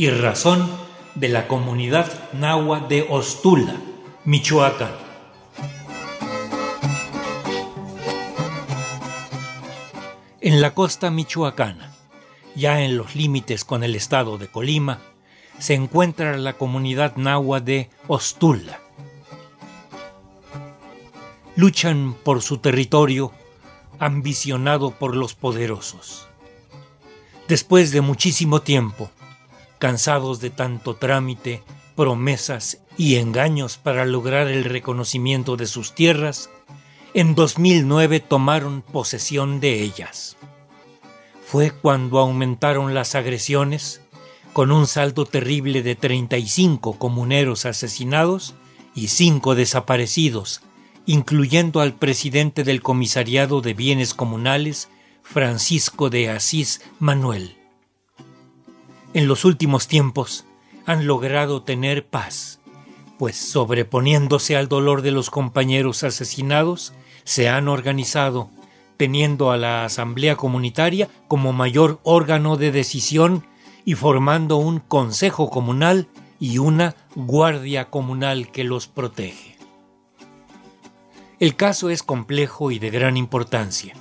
y razón de la comunidad nahua de Ostula, Michoacán. En la costa michoacana, ya en los límites con el estado de Colima, se encuentra la comunidad nahua de Ostula. Luchan por su territorio ambicionado por los poderosos. Después de muchísimo tiempo, cansados de tanto trámite, promesas y engaños para lograr el reconocimiento de sus tierras, en 2009 tomaron posesión de ellas. Fue cuando aumentaron las agresiones, con un saldo terrible de 35 comuneros asesinados y 5 desaparecidos, incluyendo al presidente del Comisariado de Bienes Comunales, Francisco de Asís Manuel. En los últimos tiempos han logrado tener paz, pues sobreponiéndose al dolor de los compañeros asesinados, se han organizado, teniendo a la Asamblea Comunitaria como mayor órgano de decisión y formando un Consejo Comunal y una Guardia Comunal que los protege. El caso es complejo y de gran importancia.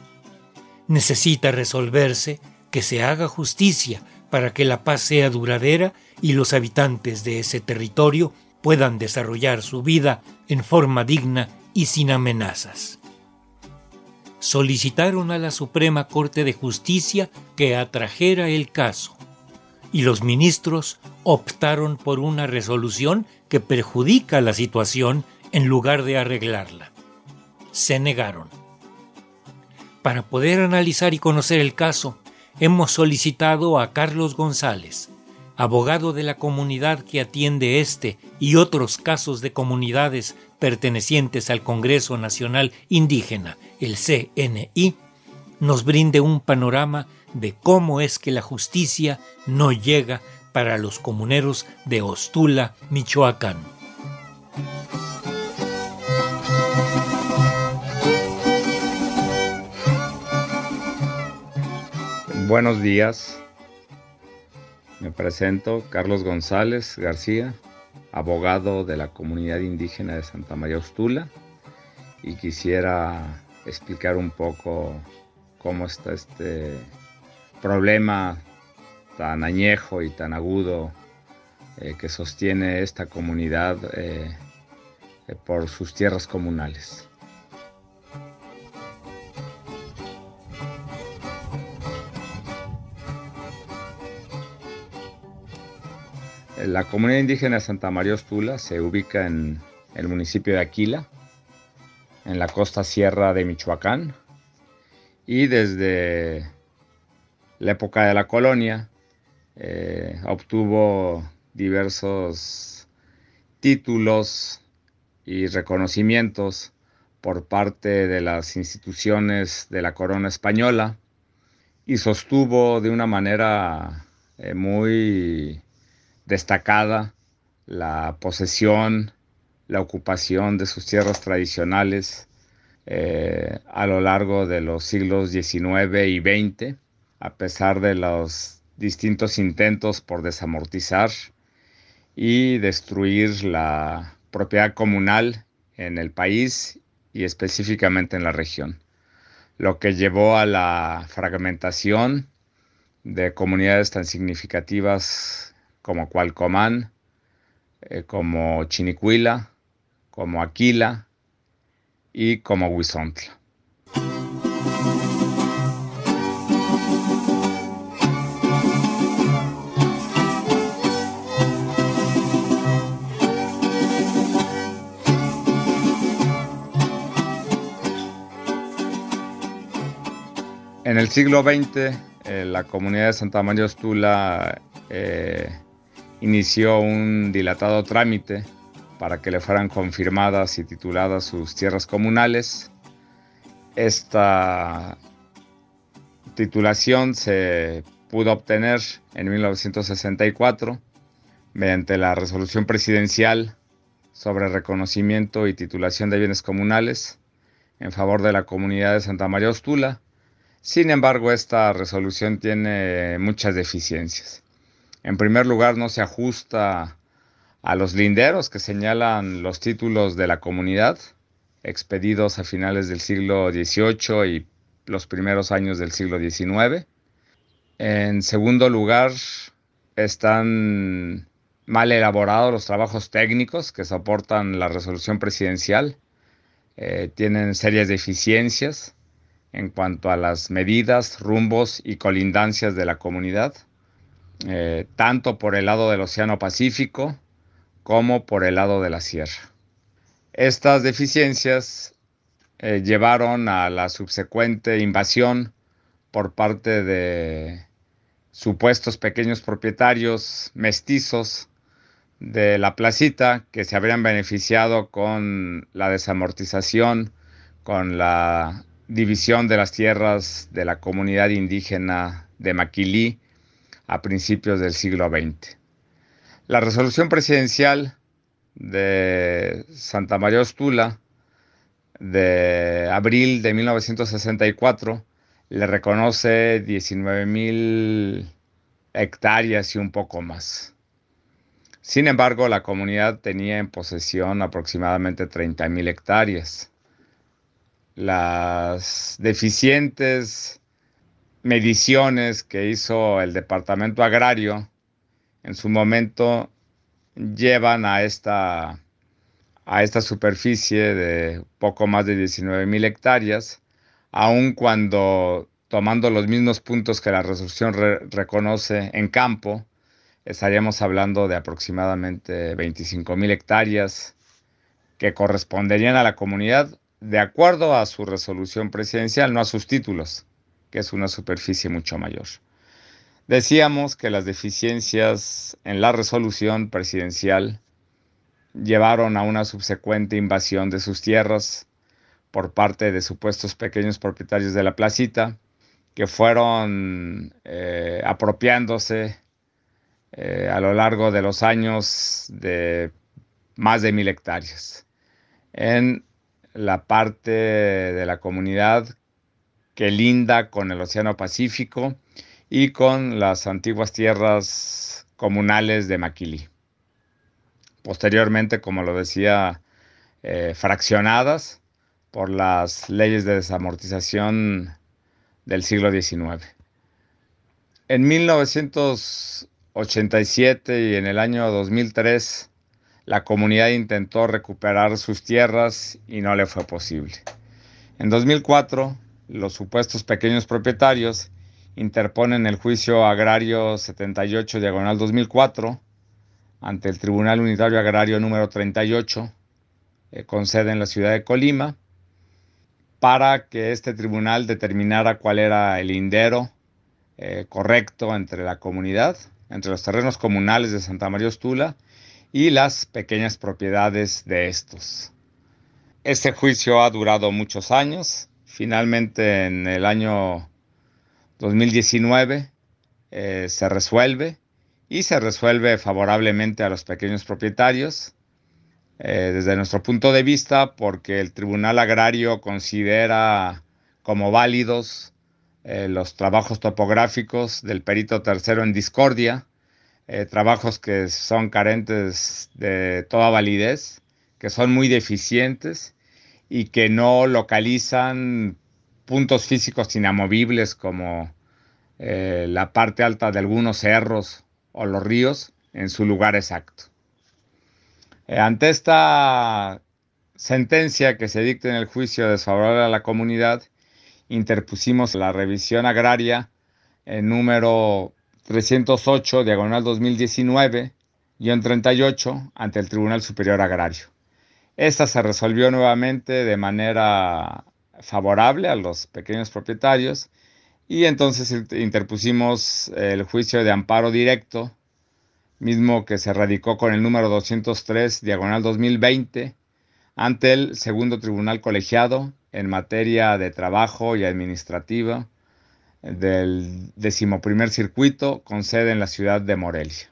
Necesita resolverse, que se haga justicia para que la paz sea duradera y los habitantes de ese territorio puedan desarrollar su vida en forma digna y sin amenazas. Solicitaron a la Suprema Corte de Justicia que atrajera el caso, y los ministros optaron por una resolución que perjudica la situación en lugar de arreglarla se negaron. Para poder analizar y conocer el caso, hemos solicitado a Carlos González, abogado de la comunidad que atiende este y otros casos de comunidades pertenecientes al Congreso Nacional Indígena, el CNI, nos brinde un panorama de cómo es que la justicia no llega para los comuneros de Ostula, Michoacán. Buenos días. Me presento Carlos González García, abogado de la comunidad indígena de Santa María Ostula y quisiera explicar un poco cómo está este problema tan añejo y tan agudo eh, que sostiene esta comunidad eh, eh, por sus tierras comunales. La comunidad indígena Santa María Ostula se ubica en el municipio de Aquila, en la costa sierra de Michoacán, y desde la época de la colonia eh, obtuvo diversos títulos y reconocimientos por parte de las instituciones de la corona española y sostuvo de una manera eh, muy destacada la posesión, la ocupación de sus tierras tradicionales eh, a lo largo de los siglos XIX y XX, a pesar de los distintos intentos por desamortizar y destruir la propiedad comunal en el país y específicamente en la región, lo que llevó a la fragmentación de comunidades tan significativas como Cualcomán, eh, como Chinicuila, como Aquila y como Huizontla. En el siglo XX, eh, la comunidad de Santa María Ostula eh, inició un dilatado trámite para que le fueran confirmadas y tituladas sus tierras comunales. Esta titulación se pudo obtener en 1964 mediante la resolución presidencial sobre reconocimiento y titulación de bienes comunales en favor de la comunidad de Santa María Ostula. Sin embargo, esta resolución tiene muchas deficiencias. En primer lugar, no se ajusta a los linderos que señalan los títulos de la comunidad, expedidos a finales del siglo XVIII y los primeros años del siglo XIX. En segundo lugar, están mal elaborados los trabajos técnicos que soportan la resolución presidencial. Eh, tienen serias deficiencias en cuanto a las medidas, rumbos y colindancias de la comunidad, eh, tanto por el lado del Océano Pacífico como por el lado de la sierra. Estas deficiencias eh, llevaron a la subsecuente invasión por parte de supuestos pequeños propietarios mestizos de la placita que se habrían beneficiado con la desamortización, con la división de las tierras de la comunidad indígena de Maquilí a principios del siglo XX. La resolución presidencial de Santa María Ostula de abril de 1964 le reconoce 19 mil hectáreas y un poco más. Sin embargo, la comunidad tenía en posesión aproximadamente 30 mil hectáreas. Las deficientes mediciones que hizo el Departamento Agrario en su momento llevan a esta, a esta superficie de poco más de 19 mil hectáreas aun cuando tomando los mismos puntos que la resolución reconoce en campo, estaríamos hablando de aproximadamente 25 mil hectáreas que corresponderían a la comunidad de acuerdo a su resolución presidencial, no a sus títulos, que es una superficie mucho mayor. Decíamos que las deficiencias en la resolución presidencial llevaron a una subsecuente invasión de sus tierras por parte de supuestos pequeños propietarios de la placita que fueron eh, apropiándose eh, a lo largo de los años de más de mil hectáreas en la parte de la comunidad que linda con el Océano Pacífico y con las antiguas tierras comunales de Maquili. Posteriormente, como lo decía, eh, fraccionadas por las leyes de desamortización del siglo XIX. En 1987 y en el año 2003, la comunidad intentó recuperar sus tierras y no le fue posible. En 2004, los supuestos pequeños propietarios interponen el juicio agrario 78 diagonal 2004 ante el Tribunal Unitario Agrario número 38, eh, con sede en la ciudad de Colima, para que este tribunal determinara cuál era el lindero eh, correcto entre la comunidad, entre los terrenos comunales de Santa María Ostula y las pequeñas propiedades de estos. Este juicio ha durado muchos años. Finalmente, en el año 2019 eh, se resuelve y se resuelve favorablemente a los pequeños propietarios eh, desde nuestro punto de vista, porque el Tribunal Agrario considera como válidos eh, los trabajos topográficos del perito tercero en discordia, trabajos que son carentes de toda validez, que son muy deficientes y que no localizan puntos físicos inamovibles como la parte alta de algunos cerros o los ríos en su lugar exacto. Eh, ante esta sentencia que se dicta en el juicio desfavorable a la comunidad, interpusimos la revisión agraria en número 308, diagonal 2019, guion 38, ante el Tribunal Superior Agrario. Esta se resolvió nuevamente de manera favorable a los pequeños propietarios y entonces interpusimos el juicio de amparo directo mismo que se radicó con el número 203, diagonal 2020, ante el segundo tribunal colegiado en materia de trabajo y administrativa del decimoprimer circuito con sede en la ciudad de Morelia.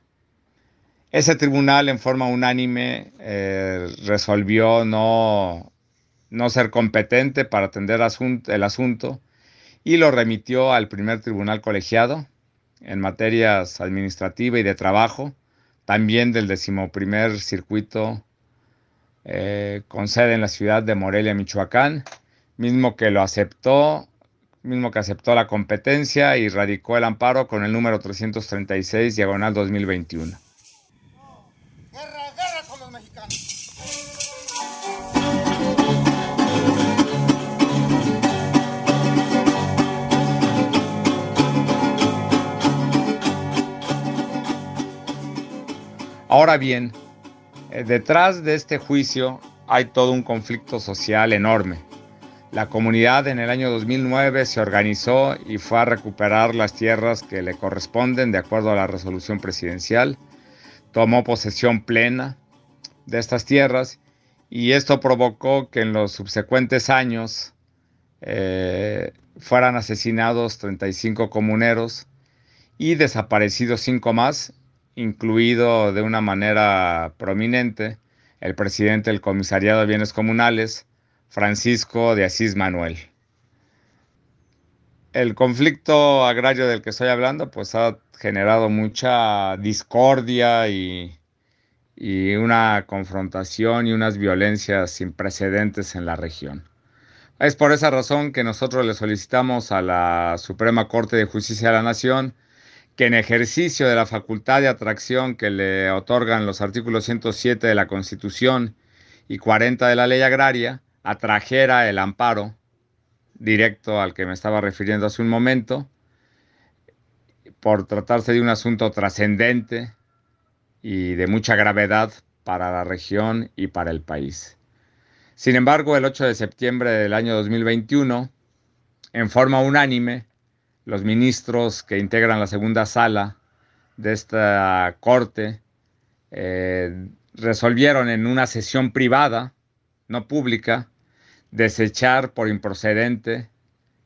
Ese tribunal en forma unánime eh, resolvió no, no ser competente para atender el asunto y lo remitió al primer tribunal colegiado en materias administrativa y de trabajo, también del decimoprimer circuito eh, con sede en la ciudad de Morelia, Michoacán, mismo que lo aceptó, mismo que aceptó la competencia y radicó el amparo con el número 336, diagonal 2021. Ahora bien, eh, detrás de este juicio hay todo un conflicto social enorme. La comunidad en el año 2009 se organizó y fue a recuperar las tierras que le corresponden de acuerdo a la resolución presidencial. Tomó posesión plena de estas tierras y esto provocó que en los subsecuentes años eh, fueran asesinados 35 comuneros y desaparecidos 5 más incluido de una manera prominente el presidente del Comisariado de Bienes Comunales, Francisco de Asís Manuel. El conflicto agrario del que estoy hablando pues ha generado mucha discordia y, y una confrontación y unas violencias sin precedentes en la región. Es por esa razón que nosotros le solicitamos a la Suprema Corte de Justicia de la Nación que en ejercicio de la facultad de atracción que le otorgan los artículos 107 de la Constitución y 40 de la Ley Agraria, atrajera el amparo directo al que me estaba refiriendo hace un momento, por tratarse de un asunto trascendente y de mucha gravedad para la región y para el país. Sin embargo, el 8 de septiembre del año 2021, en forma unánime, los ministros que integran la segunda sala de esta corte eh, resolvieron en una sesión privada, no pública, desechar por improcedente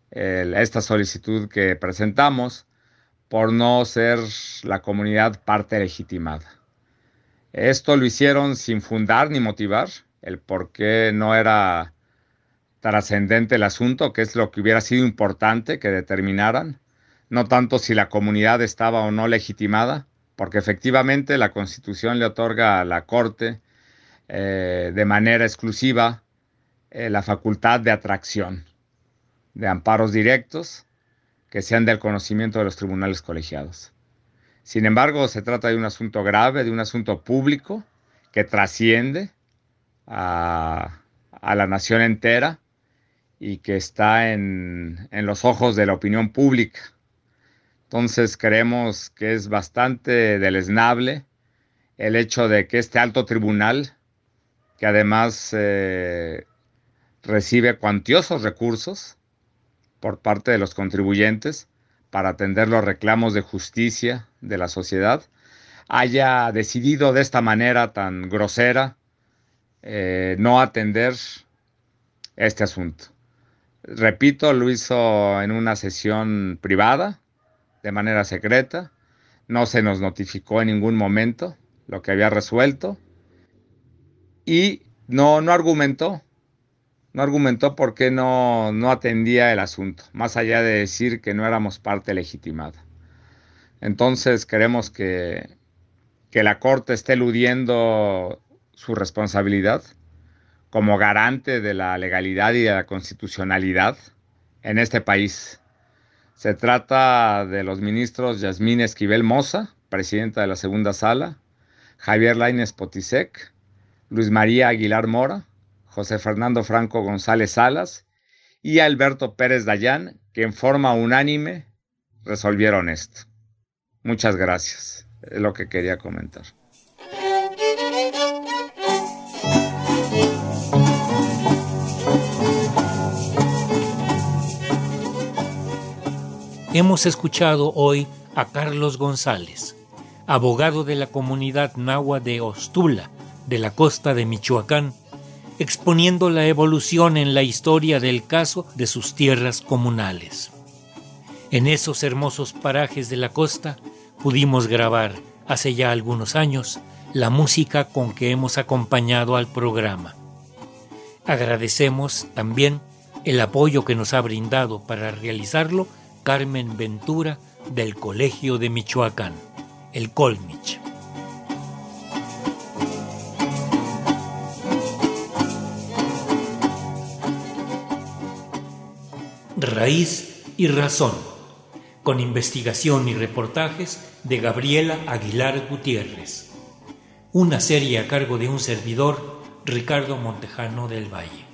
esta solicitud que presentamos por no ser la comunidad parte legitimada. Esto lo hicieron sin fundar ni motivar el por qué no era trascendente el asunto, que es lo que hubiera sido importante que determinaran, no tanto si la comunidad estaba o no legitimada, porque efectivamente la Constitución le otorga a la Corte eh, de manera exclusiva eh, la facultad de atracción de amparos directos que sean del conocimiento de los tribunales colegiados. Sin embargo, se trata de un asunto grave, de un asunto público que trasciende a, a la nación entera y que está en, los ojos de la opinión pública. Entonces creemos que es bastante deleznable el hecho de que este alto tribunal, que además eh, recibe cuantiosos recursos por parte de los contribuyentes para atender los reclamos de justicia de la sociedad, haya decidido de esta manera tan grosera eh, no atender este asunto. Repito, lo hizo en una sesión privada, de manera secreta. No se nos notificó en ningún momento lo que había resuelto. Y no, no argumentó. No argumentó por qué no, no atendía el asunto, más allá de decir que no éramos parte legitimada. Entonces queremos que, que la Corte esté eludiendo su responsabilidad como garante de la legalidad y de la constitucionalidad en este país. Se trata de los ministros Yasmín Esquivel Moza, presidenta de la segunda sala, Javier Lainez Potisek, Luis María Aguilar Mora, José Fernando Franco González Salas y Alberto Pérez Dayán, que en forma unánime resolvieron esto. Muchas gracias. Es lo que quería comentar. Hemos escuchado hoy a Carlos González, abogado de la comunidad nahua de Ostula, de la costa de Michoacán, exponiendo la evolución en la historia del caso de sus tierras comunales. En esos hermosos parajes de la costa pudimos grabar, hace ya algunos años, la música con que hemos acompañado al programa. Agradecemos también el apoyo que nos ha brindado para realizarlo Carmen Ventura, del Colegio de Michoacán, el Colmich. Raíz y Razón, con investigación y reportajes de Gabriela Aguilar Gutiérrez. Una serie a cargo de un servidor, Ricardo Montejano del Valle.